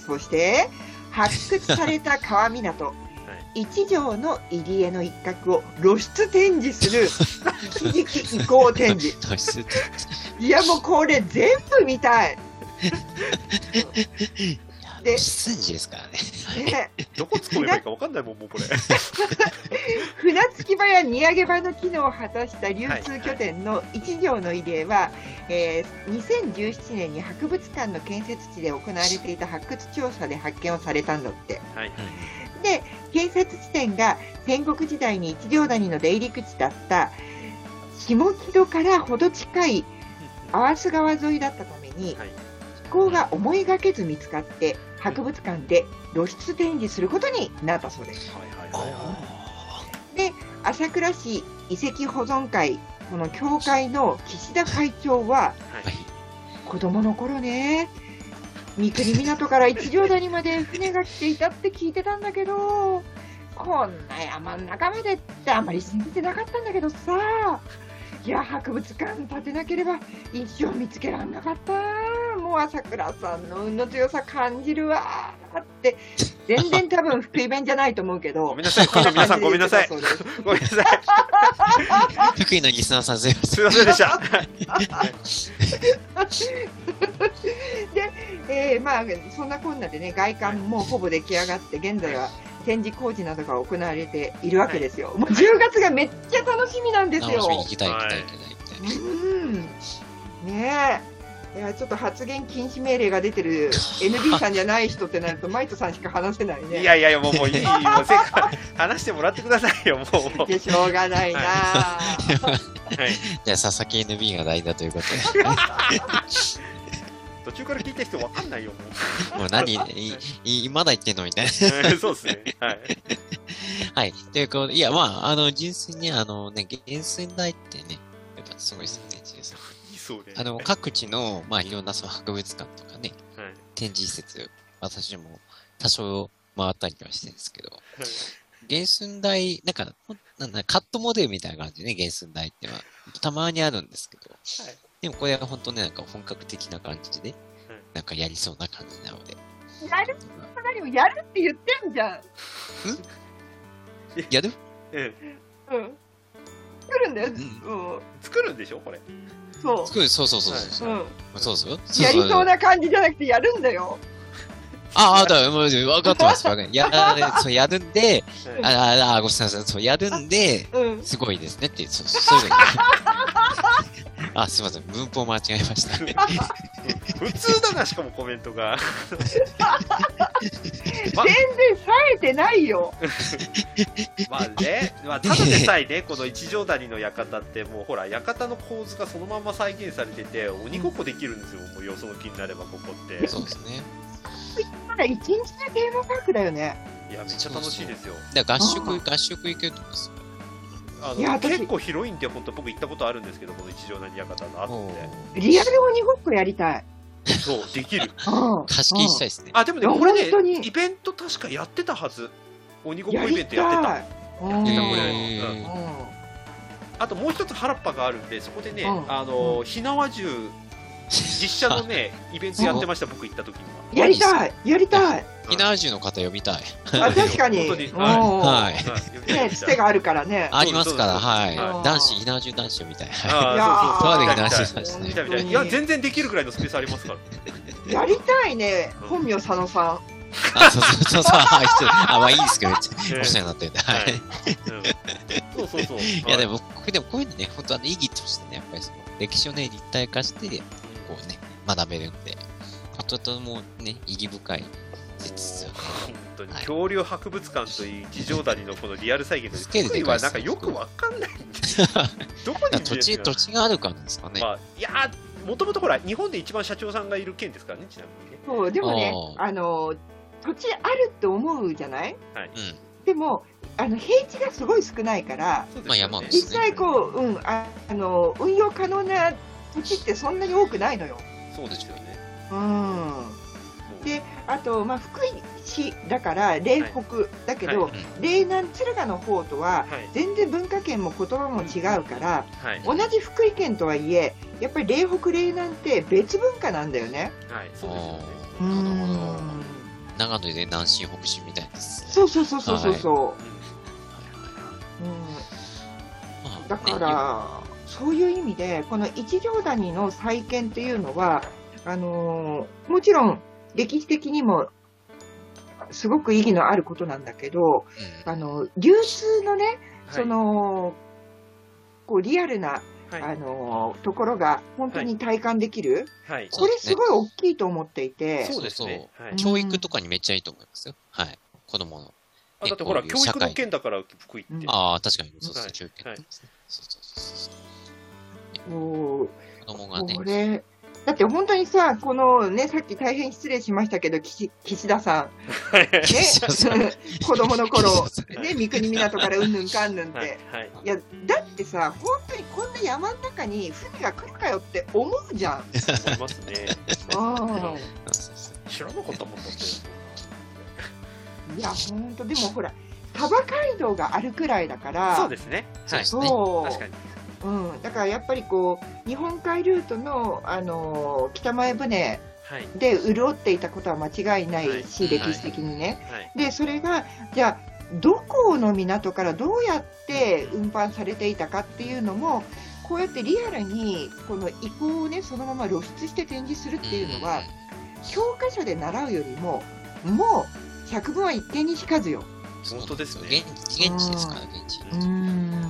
Speaker 1: そして、発掘された川港。一条の入り江の一角を露出展示する一時期移行展示。いやもうこれ全部見たい。で
Speaker 3: で、出演ですからね。
Speaker 1: ね、
Speaker 2: どこ突っ込めばいいか分かんないもんもうこれ
Speaker 1: 船着き場や荷上げ場の機能を果たした流通拠点の一条の入り江は、えー2017年に博物館の建設地で行われていた発掘調査で発見をされたんだって。
Speaker 2: はい
Speaker 1: で、建設地点が戦国時代に一両谷の出入り口だった下木戸からほど近い淡須川沿いだったために、
Speaker 2: はい。
Speaker 1: 飛行が思いがけず見つかって、博物館で露出展示することになったそうです。
Speaker 2: はいはいはいはい。
Speaker 1: 朝倉市遺跡保存会、この協会の岸田会長は、
Speaker 2: はい。
Speaker 1: 子供の頃ね、三国港から一条谷まで船が来ていたって聞いてたんだけど、こんな山の中までってあんまり信じてなかったんだけどさ、いや、博物館建てなければ一生見つけらんなかった。もう朝倉さんの運の強さ感じるわ。って、全然多分福井弁じゃないと思うけど。
Speaker 2: ごめんなさい。福井の皆さんごめんなさい。ごめんなさい。
Speaker 3: 福井のリスナーさんすい。ません。
Speaker 2: すい。ませんでした
Speaker 1: えーまあ、そんなこんなでね、外観もほぼ出来上がって、現在は展示工事などが行われているわけですよ。もう10月がめっちゃ楽しみなんですよ
Speaker 3: 楽し。みに行きたい行きたい行きたい行きたい。
Speaker 1: うん。ねえ。いや、ちょっと発言禁止命令が出てる NB さんじゃない人ってなると、マイトさんしか話せないね。
Speaker 2: いやいやいやもうもういい もうせっかく話してもらってくださいよもう
Speaker 1: いやしょうがないなあ
Speaker 2: はい
Speaker 3: じゃあ、佐々木 NB が大事だということで。
Speaker 2: 途中から聞いた人分かんないよも
Speaker 3: もう何、いいまだ言ってんの？みたいな。
Speaker 2: う そうですね。はい。
Speaker 3: はい。ということで、いや、まあ、あの、純粋に、あのね、原寸大ってね、やっぱすごいですよね、ジュンさん
Speaker 2: そうね。
Speaker 3: あの、各地の、まあ、いろんなその博物館とかね、
Speaker 2: はい。
Speaker 3: 展示施設、私も多少回ったりはしてるんですけど、原寸大、なんか、なんだカットモデルみたいな感じでね、原寸大っては、たまにあるんですけど、
Speaker 2: はい
Speaker 3: でもこれは本当ね、なんか本格的な感じで
Speaker 2: はい、
Speaker 3: なんかやりそうな感じなので、
Speaker 1: やる何もやるって言ってんじゃん。
Speaker 3: やる？
Speaker 2: ええ
Speaker 1: うん。作るんだよ。
Speaker 3: うん
Speaker 1: うん。
Speaker 2: 作るんでしょこれ？
Speaker 1: そ
Speaker 3: 作る、そうそうそうそう。
Speaker 1: う。うん。
Speaker 3: そうそう。
Speaker 1: やりそうな感じじゃなくてやるんだよ。
Speaker 3: ああ、だ、もう、分かってます、分かってやる、そう、やるんで、
Speaker 2: はい
Speaker 3: ああ、あごめんなさい、そう、やるんで、
Speaker 1: うん。
Speaker 3: すごいですねって、そう、そういうの。あ、すみません、文法間違えました。
Speaker 2: 普通だなしかもコメントが ま
Speaker 1: 全然冴えてないよ。
Speaker 2: まあね、まあ、ただでさえね、この一条谷の館って、もうほら、館の構図がそのまま再現されてて、鬼ごっこできるんですよ、もうよその気になれば、ここって。
Speaker 3: そうですね。
Speaker 1: まだ一日のテーマパークだよね。
Speaker 2: いや、めっちゃ楽しいですよ。
Speaker 3: だから合宿、合宿行けると思いますよ。
Speaker 2: あ
Speaker 1: いや私
Speaker 2: の結構広いんで、本当僕行ったことあるんですけど、この一条谷館の後
Speaker 3: お
Speaker 2: って。
Speaker 1: リアル鬼ごっこやりたい。
Speaker 2: そう、できる。
Speaker 1: うん。
Speaker 3: 貸し切りしたいですね。
Speaker 2: あ、でもね、
Speaker 1: いや
Speaker 2: これ
Speaker 1: 本当に
Speaker 2: ね、イベント確かやってたはず。鬼ごっこイベントやってた。やってたこれあともう一つ原っぱがあるんで、そこでね、
Speaker 1: うん
Speaker 2: あの、火縄銃、実写のね、イベントやってました、僕行った時には。
Speaker 1: やりたい。やりたい。
Speaker 3: ひなじゅうの方呼びたい。
Speaker 1: あ、確かに。
Speaker 2: 本当に
Speaker 1: うん
Speaker 2: はい
Speaker 1: ね、つてがあるからね。
Speaker 3: ありますから、はい。
Speaker 1: はい
Speaker 3: 男子、ひなじゅう男子呼びたい。はい
Speaker 2: あ
Speaker 1: いや
Speaker 2: あ、そうそうそう。
Speaker 3: そうで
Speaker 2: 見たいや、全然できるくらいのスペースありますから。
Speaker 1: やりたいね。本名佐野さん。
Speaker 3: あ、そうそうそうそう。はいあ、まあいいですけど、
Speaker 2: ね
Speaker 3: お世話になってるんで。は
Speaker 2: はい
Speaker 3: い。
Speaker 2: うんそうそうそう。
Speaker 3: いやでも、これでもこういうのね、本当はね、意義としてね、やっぱりその、歴史をね、立体化して、こうね、学べるんで、後々もね、意義深い実は。
Speaker 2: 本当に
Speaker 3: はい
Speaker 2: 恐竜博物館といい地上谷のこのリアル再現
Speaker 3: スケール
Speaker 2: 福井はなんかよくわかんないんですよ どこに
Speaker 3: 土地、土地があるからなんですかね。
Speaker 2: まあ、いやーもともとほら日本で一番社長さんがいる県ですからねちなみにね
Speaker 1: そう、でもね、
Speaker 3: あ
Speaker 1: あの、土地あるって思うじゃない？
Speaker 3: うん。
Speaker 1: でも、あの、平地がすごい少ないから、
Speaker 2: ね
Speaker 3: まあ山です
Speaker 1: 実際こう、うん、ああの、運用可能な土地ってそんなに多くないのよ。
Speaker 2: そうですよね
Speaker 1: うん。であと、まあ、福井市だから嶺北だけど、
Speaker 2: は
Speaker 1: 嶺南敦賀の方とは
Speaker 2: はい。
Speaker 1: 全然文化圏も言葉も違うから、
Speaker 2: はい。
Speaker 1: 同じ福井県とはいえやっぱり嶺北嶺南って別文化なんだよね。
Speaker 2: はい。そうですよね。
Speaker 3: 長野で南進北進みたいですね。
Speaker 1: そうそうそうそうそうそう、
Speaker 2: うん
Speaker 3: はい。
Speaker 1: うん、だから、そういう意味でこの一条谷の再建っていうのはあのーもちろん歴史的にもすごく意義のあることなんだけど
Speaker 3: うん。
Speaker 1: あの流通のね
Speaker 2: はい。
Speaker 1: その、こうリアルな、
Speaker 2: はい。
Speaker 1: あのところが本当に体感できる、
Speaker 2: はい。
Speaker 1: これすごい大きいと思っていて、
Speaker 2: そうですね。はい。
Speaker 3: 教育とかにめっちゃいいと思いますよ。はい。子供の。
Speaker 2: あだってほら教育の件だから福井って。
Speaker 1: うん
Speaker 3: ああ、確かに。そうそう、
Speaker 2: はい。
Speaker 3: 中堅
Speaker 2: はい
Speaker 3: ですね。そうそうそう子供がね
Speaker 1: こ、れだって本当にさ、このね、さっき大変失礼しましたけど、岸 岸田さん、ね子供の頃ね、三国港からうんぬんかんぬんって、
Speaker 2: はい。はい。
Speaker 1: いや、だってさ、本当にこんな山の中に船が来るかよって思うじゃん。
Speaker 2: 思いますね。
Speaker 1: あ
Speaker 2: 知らなかったもんだって
Speaker 1: あいや、本当、でもほら、サバ街道があるくらいだから、
Speaker 2: そうですね。はい。
Speaker 3: そう
Speaker 1: そう。
Speaker 2: 確かに
Speaker 1: うん、だからやっぱりこう、日本海ルートの、あのー北前船
Speaker 2: はい
Speaker 1: で潤っていたことは間違いないし、
Speaker 2: はい
Speaker 1: 歴史的にね。
Speaker 2: はい
Speaker 1: で、それが、じゃあ、どこの港からどうやって運搬されていたかっていうのも、こうやってリアルにこの遺構をね、そのまま露出して展示するっていうのは、教科書で習うよりも、もう百聞は一見にしかずよ。
Speaker 3: そう
Speaker 2: 本当ですね
Speaker 3: 現現地ですから、現地。
Speaker 1: うーん。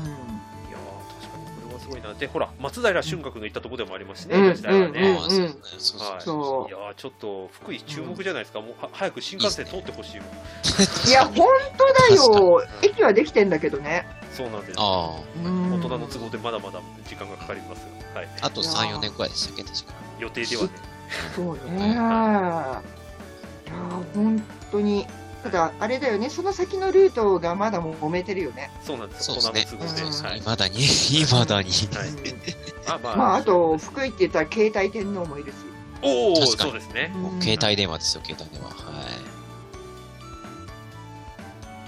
Speaker 2: すごいな。でほら松平春岳の行ったところでもありますしね、
Speaker 1: うん
Speaker 2: 江戸時代はね、
Speaker 1: うん
Speaker 3: ああそうですね
Speaker 2: はい。いやーちょっと福井注目じゃないですか、もうは早く新幹線通ってほしいもん。
Speaker 1: いや、本当だよ。駅はできてんだけどね。
Speaker 2: そうなんです。大人の都合でまだまだ時間がかかりますよ。はい。
Speaker 3: あ、あと3、4年くらいでしたっけ、確か。
Speaker 2: 予定ではね。
Speaker 1: そうね。いや、本当に。ただ、あれだよね、その先のルートがまだもう揉めてるよね。
Speaker 2: そうなんですよ
Speaker 3: そうですね
Speaker 2: 大人の都合で、
Speaker 1: うん
Speaker 2: はい
Speaker 3: いまだに、いまだに。
Speaker 2: はいあまあ、
Speaker 1: まあ、あと、福井って言ったら携帯天皇もいるし。
Speaker 2: おお
Speaker 3: 確かに
Speaker 2: そうですね
Speaker 1: うん
Speaker 3: 携帯電話ですよ、携帯電話。は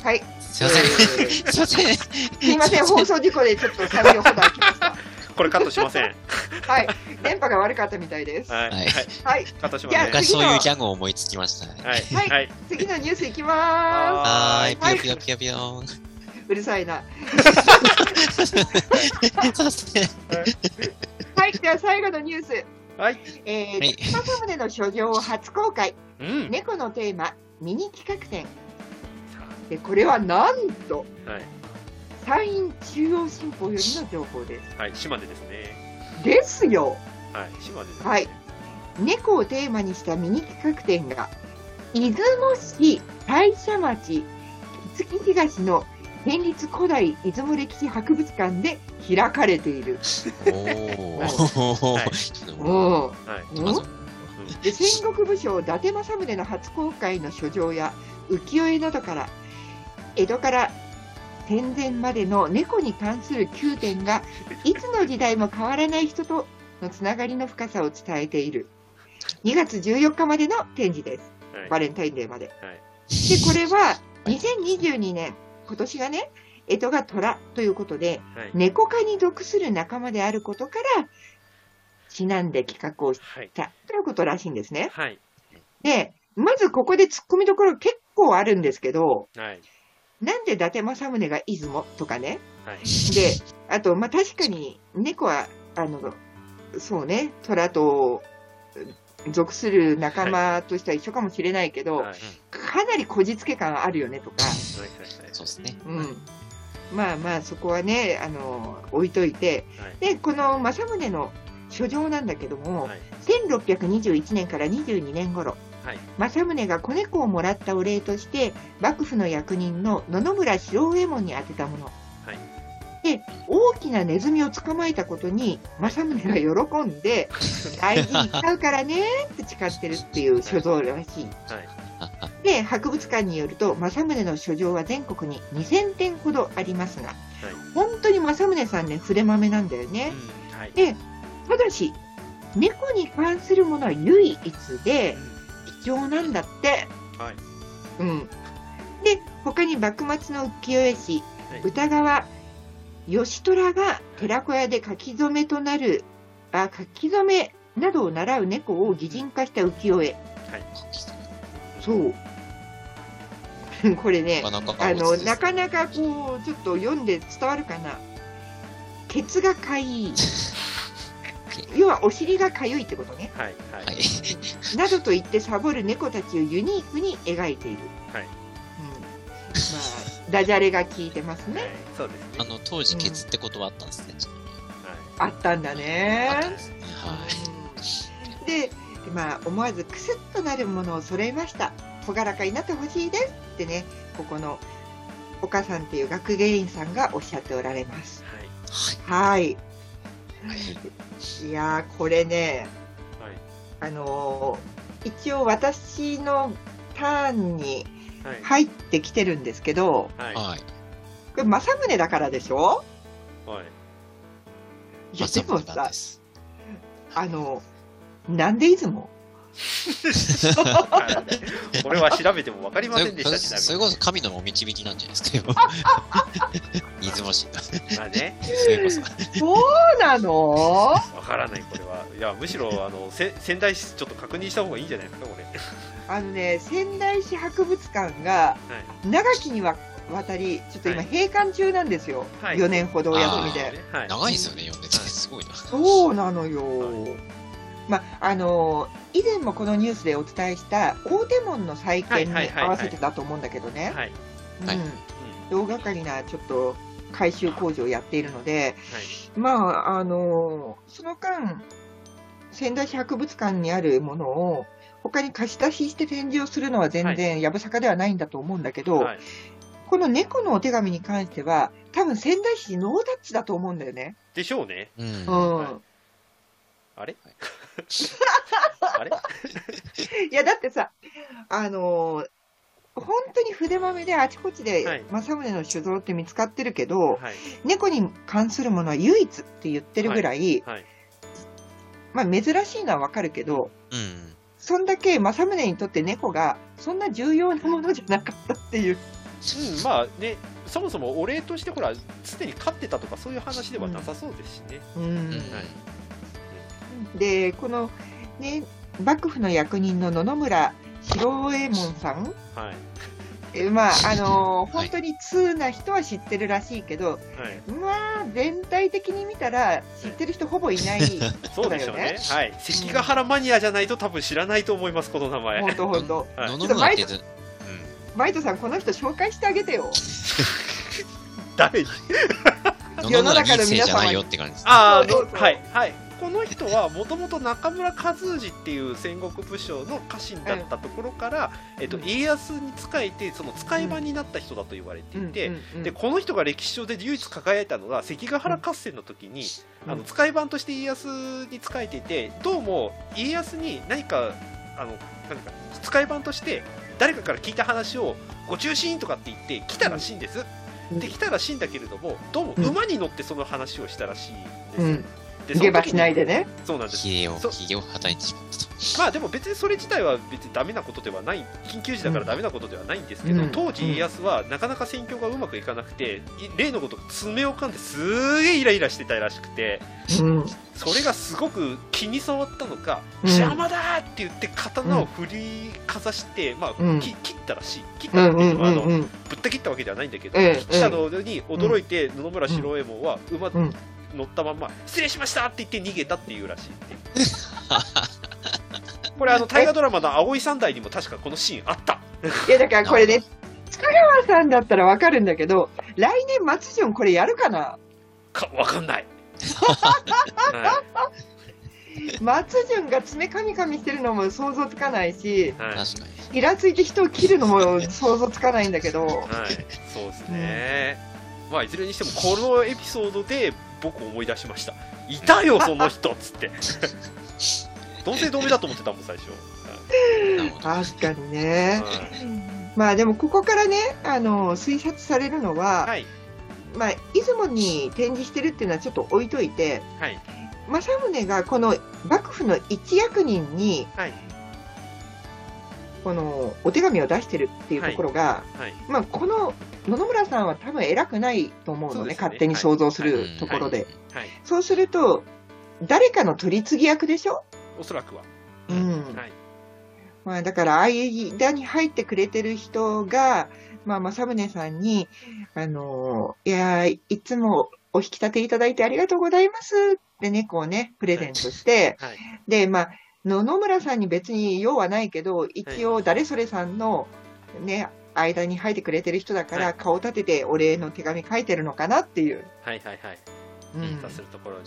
Speaker 3: い。
Speaker 1: はい。
Speaker 3: すいません。
Speaker 1: えー
Speaker 3: すいません。
Speaker 1: すいません、放送事故でちょっと3秒ほど空きました。
Speaker 2: これカットしません
Speaker 1: はい。電波が悪かったみたいです。
Speaker 2: はい、
Speaker 3: は
Speaker 2: はいい、
Speaker 1: はい。
Speaker 2: カットしません
Speaker 3: 昔そういうギャグを思いつきましたね。
Speaker 2: はい
Speaker 1: はい
Speaker 2: はい
Speaker 1: 次のニュースいきま
Speaker 3: はーい、
Speaker 1: はい
Speaker 3: ピヨピヨピヨピヨーン。
Speaker 1: す。うるさいな。はい。では最後のニュース。
Speaker 2: はい
Speaker 1: えー、
Speaker 3: はい
Speaker 1: 北政宗の書状を初公開。
Speaker 2: うん
Speaker 1: 猫のテーマ、ミニ企画展。で、これはなんと、
Speaker 2: はい
Speaker 1: 山陰中央新報よりの情報です。
Speaker 2: はい島根ですね
Speaker 1: ですよ。
Speaker 2: はい島根ですね
Speaker 1: はい猫をテーマにしたミニ企画展が、出雲市大社町木月東の県立古代出雲歴史博物館で開かれている。
Speaker 3: おー。
Speaker 2: はい
Speaker 1: うん
Speaker 2: はい
Speaker 1: で戦国武将伊達政宗の初公開の書状や浮世絵などから江戸から戦前までの猫に関する9点がいつの時代も変わらない人とのつながりの深さを伝えている。2月14日までの展示です。
Speaker 2: はい。
Speaker 1: バレンタインデーまで。
Speaker 2: はい。
Speaker 1: でこれは2022年今年がね干支が虎ということで
Speaker 2: はい。
Speaker 1: 猫科に属する仲間であることからちなんで企画をし
Speaker 2: はい。
Speaker 1: たということらしいんですね。
Speaker 2: はい。
Speaker 1: で、まずここで突っ込みどころ結構あるんですけど、
Speaker 2: はい
Speaker 1: なんで伊達政宗が出雲？とかね。
Speaker 2: はい。
Speaker 1: で、あと、まあ、確かに猫は、あの、そうね、虎と属する仲間としては一緒かもしれないけど、
Speaker 2: はい。はい
Speaker 1: かなりこじつけ感あるよねとか、
Speaker 2: はい
Speaker 3: そうですね。
Speaker 1: うん。まあまあ、そこはね、あの、置いといて、
Speaker 2: はい。
Speaker 1: で、この政宗の書状なんだけども、
Speaker 2: はい。
Speaker 1: 1621年から22年頃、
Speaker 2: はい。
Speaker 1: 政宗が子猫をもらったお礼として幕府の役人の野々村白右衛門に宛てたもの、
Speaker 2: はい。
Speaker 1: で大きなネズミを捕まえたことに政宗が喜んで 大事に使うからねって誓ってるっていう書状らしい。
Speaker 2: はい。
Speaker 1: で博物館によると政宗の書状は全国に2000点ほどありますが本当に政宗さんね筆まめなんだよね、
Speaker 2: うんはい。
Speaker 1: でただし猫に関するものは唯一で重なんだって。
Speaker 2: はい
Speaker 1: うん。で、他に幕末の浮世絵師、
Speaker 2: はい
Speaker 1: 歌川義虎が寺子屋で書き初めとなる、あ、書き初めなどを習う猫を擬人化した浮世絵。そう。これね、
Speaker 3: なかなか
Speaker 1: あの、なかなかこう、ちょっと読んで伝わるかな。ケツがかいい。要はお尻がかゆいってことね。
Speaker 2: はいはい
Speaker 3: はい。
Speaker 1: などと言ってサボる猫たちをユニークに描いている。
Speaker 2: はい
Speaker 1: うん、まあ、ダジャレが効いてます
Speaker 2: はい
Speaker 1: ね。
Speaker 2: そうですね
Speaker 3: あの、当時、ケツって言葉あったんですね。ちなみに
Speaker 1: あったんだね。
Speaker 3: あったんですね。はい。
Speaker 1: うんで、まあ、思わずクスッとなるものを揃えました。朗らかになってほしいですってね、ここのお母さんっていう学芸員さんがおっしゃっておられます。
Speaker 2: はい
Speaker 1: はい。いやー、これね、
Speaker 2: はい。
Speaker 1: あのー一応私のターンに
Speaker 2: はい。
Speaker 1: 入ってきてるんですけど、
Speaker 2: はい。
Speaker 3: はい。
Speaker 1: これ政宗だからでしょ？
Speaker 2: はい。
Speaker 1: いや、でもさあの、なんで出雲？
Speaker 2: はい これは調べても分かりませんでしたちなみに
Speaker 3: それこそ神のお導きなんじゃないですか、出雲市。
Speaker 2: まあね
Speaker 3: それこそ。
Speaker 1: そうなの？
Speaker 2: わからないこれはいやむしろあのせ仙台市ちょっと確認した方がいいんじゃないですかこれ
Speaker 1: あのね、仙台市博物館が
Speaker 2: はい
Speaker 1: 長きにわたり、ちょっと今
Speaker 2: はい
Speaker 1: 閉館中なんですよ。
Speaker 2: はい
Speaker 1: 4年ほどお休み
Speaker 3: あ
Speaker 1: で。
Speaker 2: はい
Speaker 3: 長いですよね、読んでて。すごいな。
Speaker 1: そうなのよ。
Speaker 2: は
Speaker 1: まあ、あの以前もこのニュースでお伝えした大手門の再建に合わせてだと思うんだけどね、大掛かりなちょっと改修工事をやっているので、
Speaker 2: はい。
Speaker 1: まあ、あのその間、仙台市博物館にあるものを他に貸し出しして展示をするのは全然やぶさかではないんだと思うんだけど、
Speaker 2: はい。
Speaker 1: この猫のお手紙に関しては、多分仙台市ノータッチだと思うんだよね。
Speaker 2: でしょうね。
Speaker 3: うん。
Speaker 1: うん。
Speaker 2: はい。あれ？あれ？
Speaker 1: いや、だってさ、あのー本当に筆まめであちこち
Speaker 2: は
Speaker 1: で
Speaker 2: い。
Speaker 1: 政宗の酒造って見つかってるけど、
Speaker 2: はい。
Speaker 1: 猫に関するものは唯一って言ってるぐらい、
Speaker 2: はい。
Speaker 1: まあ珍しいのはわかるけど、
Speaker 3: うん。
Speaker 1: そんだけ政宗にとって猫がそんな重要なものじゃなかったっていう。
Speaker 2: うんまあねそもそもお礼としてほらすでに勝ってたとかそういう話ではなさそうですしね、
Speaker 1: うん。
Speaker 3: うん。
Speaker 2: はい
Speaker 1: で、このね、幕府の役人の野々村白右衛門さん、
Speaker 2: はい。
Speaker 1: えまあ、あのー
Speaker 3: はい
Speaker 1: 本当に通な人は知ってるらしいけど、
Speaker 2: はい。
Speaker 1: まあ、全体的に見たら知ってる人ほぼいない。
Speaker 2: そうでしょうね。
Speaker 1: だ
Speaker 2: はい。関ヶ原マニアじゃないと多分知らないと思いますこの名前。
Speaker 1: 本当本当。
Speaker 2: はい。
Speaker 3: 野々村ってず、
Speaker 1: バイトさん、この人紹介してあげてよ。
Speaker 2: 誰に？
Speaker 3: うん。野々村人生じゃないよって感じです。
Speaker 2: ああはい。はい。この人はもともと中村和氏っていう戦国武将の家臣だったところから、えっと、
Speaker 1: うん。
Speaker 2: 家康に仕えてその使い場になった人だと言われていて、
Speaker 1: うんうんうん
Speaker 2: でこの人が歴史上で唯一輝いたのが関ヶ原合戦の時に、
Speaker 1: うん。
Speaker 2: あの使い番として家康に仕えていてどうも家康に何かあのなんか使い番として誰かから聞いた話をご中心とかって言って来たらしいんです、
Speaker 1: うん。
Speaker 2: で来たらしいんだけれどもどうも
Speaker 1: うん。
Speaker 2: 馬に乗ってその話をしたらしいんです、
Speaker 1: うん。
Speaker 2: で
Speaker 1: 下馬しないでね。
Speaker 2: そうなんです。
Speaker 3: ひげを
Speaker 2: そ、
Speaker 3: ひげをはたいてしまった。と。
Speaker 2: まあでも別にそれ自体は別にダメなことではない。緊急時だからダメなことではないんですけど、
Speaker 1: うん。
Speaker 2: 当時家康はなかなか戦況がうまくいかなくてい例のごとく爪を噛んですげえイライラしてたらしくて
Speaker 1: うん。
Speaker 2: それがすごく気に障ったのか、
Speaker 1: うん。
Speaker 2: 邪魔だーって言って刀を振りかざして、まあ
Speaker 1: うん。
Speaker 2: き切ったらしい。切っ
Speaker 1: う
Speaker 2: たって
Speaker 1: んうん
Speaker 2: いうのはあの、
Speaker 1: うんうん。
Speaker 2: ぶった切ったわけではないんだけど、
Speaker 1: うんうん
Speaker 2: 切ったのに驚いて野々村四郎右衛門は馬
Speaker 1: うん
Speaker 2: 乗ったまんま失礼しましたって言って逃げたっていうらしい これあの大河ドラマの「葵三代」にも確かこのシーンあった。
Speaker 1: いや、だからこれね、塚川さんだったらわかるんだけど、来年松潤これやるかな？
Speaker 2: かわかんない、は
Speaker 1: 松潤が爪噛み噛みしてるのも想像つかないし、
Speaker 2: いはい。
Speaker 3: 確かに。
Speaker 1: イラついて人を切るのも想像つかないんだけど、
Speaker 2: はい、そうですね、まあいずれにしてもこのエピソードで僕思い出しました。いたよ その人っつって。同姓同名だと思ってたもん最初。
Speaker 1: 確かにね。
Speaker 2: はい
Speaker 1: まあでもここからね、あの、推察されるのは、
Speaker 2: はい。
Speaker 1: まあ、出雲に展示してるっていうのはちょっと置いといて、
Speaker 2: はい。
Speaker 1: 政宗がこの幕府の一役人に
Speaker 2: はい。
Speaker 1: このお手紙を出してるっていうところが、
Speaker 2: はい。
Speaker 1: まあ、この野々村さんは多分偉くないと思うのね、
Speaker 2: ね
Speaker 1: 勝手に想像するところで。
Speaker 2: はい。
Speaker 1: そうすると、誰かの取り次ぎ役でしょ？
Speaker 2: おそらくは。
Speaker 1: うん。
Speaker 2: はい。
Speaker 1: まあ、だから、間に入ってくれてる人が、まあ、正宗さんに、あのいやー、いつもお引き立ていただいてありがとうございますってね、こうね、プレゼントして、
Speaker 2: はい。
Speaker 1: で、まあ、野々村さんに別に用はないけど、一応、誰それさんの、ね、間に入ってくれてる人だから、
Speaker 2: はい
Speaker 1: 顔立ててお礼の手紙書いてるのかなっていう。
Speaker 2: はいはいはい。
Speaker 1: うん
Speaker 2: 出するところに。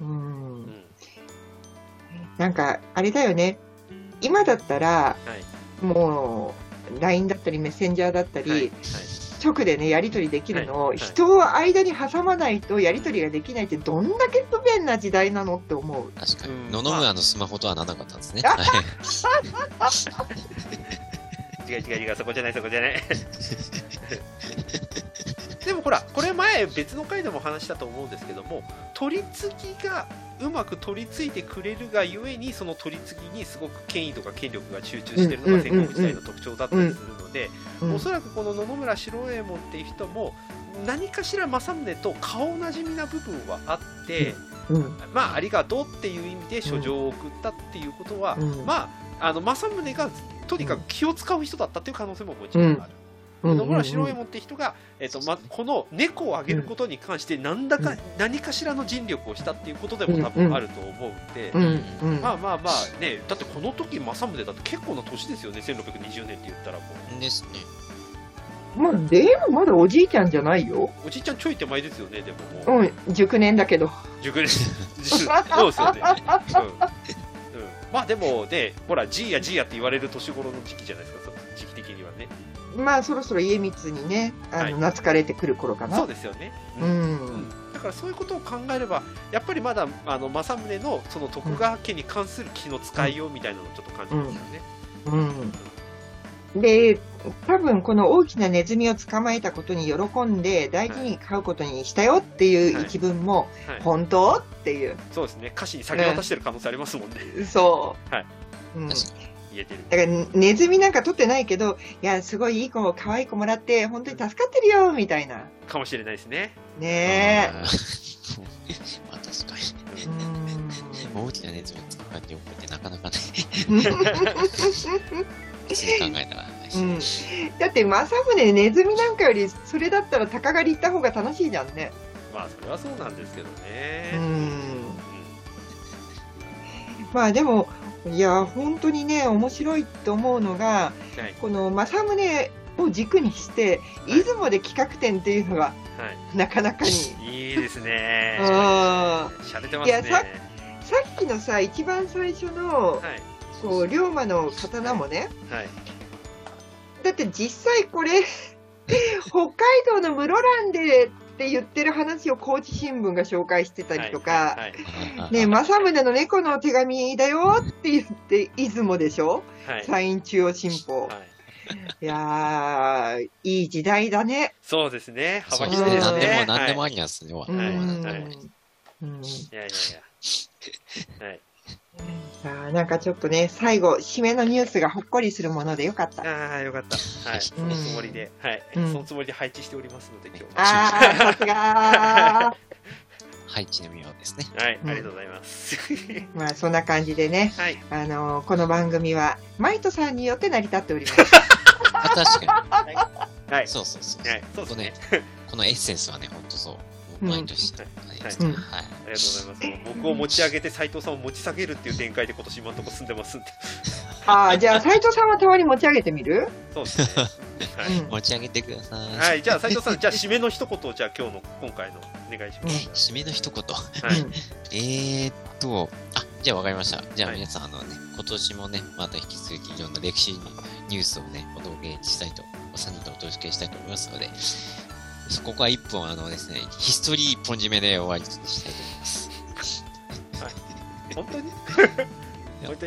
Speaker 1: うん
Speaker 2: うん。うん。
Speaker 1: なんか、あれだよね。今だったら、
Speaker 2: はい。
Speaker 1: もう、LINE だったり、メッセンジャーだったり、
Speaker 2: はい。はい。
Speaker 1: 直でね、やり取りできるのを、
Speaker 2: はいはい
Speaker 1: 人を間に挟まないとやり取りができないって、どんだけ不便な時代なのって思う。
Speaker 3: 確かに。
Speaker 2: うん
Speaker 3: 野々村のスマホとはならなかったんですね。
Speaker 1: あ
Speaker 2: 違う違う違う、そこじゃない、そこじゃない。でもほら、これ前別の回でも話したと思うんですけども、取り次ぎがうまく取り継いでくれるがゆえに、その取り次ぎにすごく権威とか権力が集中してるのが戦国時代の特徴だったりするので、
Speaker 1: うん
Speaker 2: おそらくこの野々村四郎右衛門っていう人も、何かしら政宗と顔なじみな部分はあって、
Speaker 1: うん。
Speaker 2: まあ、ありがとうっていう意味で書状を送ったっていうことは、
Speaker 1: うん。
Speaker 2: まあ、あの政宗がとにかく気を使う人だったっていう可能性ももちろんある。
Speaker 1: うん。
Speaker 2: 野村白右衛門って人が、えっとま、この猫をあげることに関して何だか、
Speaker 1: うん。
Speaker 2: 何かしらの尽力をしたっていうことでも多分あると思うんで、
Speaker 1: うん。うん。
Speaker 2: まあまあまあねだってこの時政宗だって結構な年ですよね1620年って言ったらも
Speaker 3: ですね。
Speaker 1: まあ、でもまだおじいちゃんじゃないよ。
Speaker 2: うおじいちゃんちょい手前ですよねでももう、
Speaker 1: うん、熟年だけど。
Speaker 2: 熟年。そうですよね、うんうん、まあでもねほらじいやじいやって言われる年頃の時期じゃないですかその時期的にはね
Speaker 1: まあ、そろそろ家光にね、あの、
Speaker 2: はい
Speaker 1: 懐かれてくる頃かな。
Speaker 2: そうですよね、
Speaker 1: う
Speaker 2: うん
Speaker 1: ん。
Speaker 2: だからそういうことを考えれば、やっぱりまだあの政宗のその徳川家に関する気の使いようみたいなのをちょっと感じますよね。
Speaker 1: うん。で、多分この大きなネズミを捕まえたことに喜んで大事に飼うことにしたよっていう一文も、
Speaker 2: はい、
Speaker 1: 本当？っていう。
Speaker 2: そうですね、歌詞に先渡してる可能性ありますもんね、
Speaker 1: そう。
Speaker 2: はい
Speaker 1: うん。
Speaker 2: 言えてる。
Speaker 1: だから、ネズミなんか取ってないけど、いや、すごいいい子、可愛い子もらって、本当に助かってるよ、みたいな。
Speaker 2: かもしれないですね。
Speaker 1: ね
Speaker 3: あー まあ確か
Speaker 1: え。
Speaker 3: に。
Speaker 1: う
Speaker 3: 大きな熱を使っておくってなかなかね、
Speaker 1: ん。
Speaker 3: 普通に考えたら。
Speaker 1: うんだって、政宗ネズミなんかより、それだったら鷹狩り行った方が楽しいじゃんね。
Speaker 2: まあ、それはそうなんですけど
Speaker 1: う
Speaker 2: ね。
Speaker 1: ん。
Speaker 2: うん
Speaker 1: まあでも、いや、本当にね、面白いと思うのが、
Speaker 2: はい。
Speaker 1: この政宗を軸にして、
Speaker 2: はい
Speaker 1: 出雲で企画展っていうのが、
Speaker 2: は
Speaker 1: なかなかに。
Speaker 2: い。いいですね
Speaker 1: うん。。さ
Speaker 2: しゃれてますね。
Speaker 1: いやさっきのさ、一番最初の、
Speaker 2: はい。
Speaker 1: こう、龍馬の刀もね、
Speaker 2: はい。
Speaker 1: だって実際これ、北海道の室蘭でって言ってる話を高知新聞が紹介してたりとか、
Speaker 2: はい。
Speaker 1: ね、政宗の猫の手紙だよって言って、出雲でしょ？
Speaker 2: はい。
Speaker 1: 山陰中央新報。
Speaker 2: はい
Speaker 1: いやー、いい時代だね。
Speaker 2: そうですね。幅
Speaker 3: そうですね。
Speaker 2: 広いですね。
Speaker 3: 何でも、何でも
Speaker 2: はい
Speaker 3: ありなんですね。は
Speaker 2: い
Speaker 1: うん
Speaker 2: いやいやいや。はい。
Speaker 1: あーなんかちょっとね、最後、締めのニュースがほっこりするものでよかった。
Speaker 2: ああ、よかった。はい。そのつもりで、はい。
Speaker 1: うん
Speaker 2: そのつもりで配置しておりますので、今日
Speaker 1: あー、さすが
Speaker 3: 配置の妙ですね。
Speaker 2: は。はい。
Speaker 1: うん
Speaker 2: ありがとうございます。
Speaker 1: ー。まあ、そんな感じでね、
Speaker 2: はい。
Speaker 1: あのーこの番組は、マイトさんによって成り立っております。
Speaker 3: あ確か
Speaker 2: はい
Speaker 3: に。。そうそうそう。
Speaker 2: はい。そうですね。
Speaker 3: このエッセンスはね、ほんとそう。
Speaker 2: はい
Speaker 3: はい
Speaker 1: うん
Speaker 3: はい。
Speaker 2: ありがとうございます。僕を持ち上げて斉藤さんを持ち下げるっていう展開で今年今のところ進んでますんで。
Speaker 1: あー、じゃあ、斉藤さんはたまに持ち上げてみる？
Speaker 2: そうですね。はい。
Speaker 1: う ん
Speaker 3: 持ち上げてください。
Speaker 2: はい。じゃあ斉藤さん、じゃあ締めの一言をじゃあ今日の今回のお願いしま
Speaker 3: え
Speaker 2: す。
Speaker 3: 締めの一言。えーっと、あ、じゃあわかりました。じゃあ
Speaker 2: はい
Speaker 3: 皆さん、あのね、今年もね、また引き続きいろんな歴史ニュースをね、お届けしたいと、お3人とお届けしたいと思いますので、そこは一本、あのですね、ヒストリー一本締めで終わりにしたいと思います。
Speaker 2: 本当に？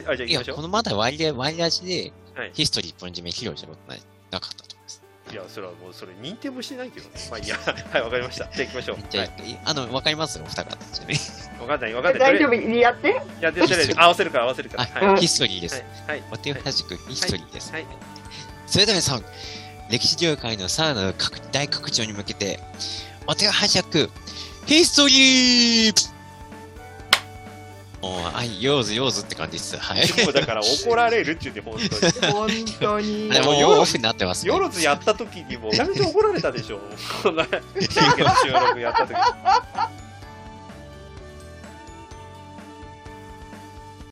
Speaker 2: あ、じゃあ行きましょう。
Speaker 3: このまだ割り割り味で
Speaker 2: はい、
Speaker 3: ヒストリー一本締め披露したことない、なかったと思います。
Speaker 2: いや、それはもう、それ認定もしてないけどね。まあいいや。はい、わかりました。じゃあ行きましょう。
Speaker 3: じゃあ、
Speaker 2: はい
Speaker 3: あの、わかります？よ、お二方たちね。
Speaker 2: わかんない、わかんない。
Speaker 1: 大丈夫？にやって？
Speaker 2: や、で、とりあえず合わせるから、合わせるから。はい。
Speaker 3: あ、
Speaker 2: はい。
Speaker 3: ヒストリーです。
Speaker 2: はい。
Speaker 3: お手をはじくヒストリーです。
Speaker 2: はい。
Speaker 3: それでは皆さん、歴史業界のさらなる拡大拡張に向けて、お手をはじくヒストリーもう、はい、よーずよーずって感じです。はい。
Speaker 2: もうだから怒られるって言って、本当に。
Speaker 1: 本当に。
Speaker 3: でも、
Speaker 2: もう
Speaker 3: オフになってますね。
Speaker 2: よろずやった時にも、めちゃめちゃ怒られたでしょ。こ の収録やった時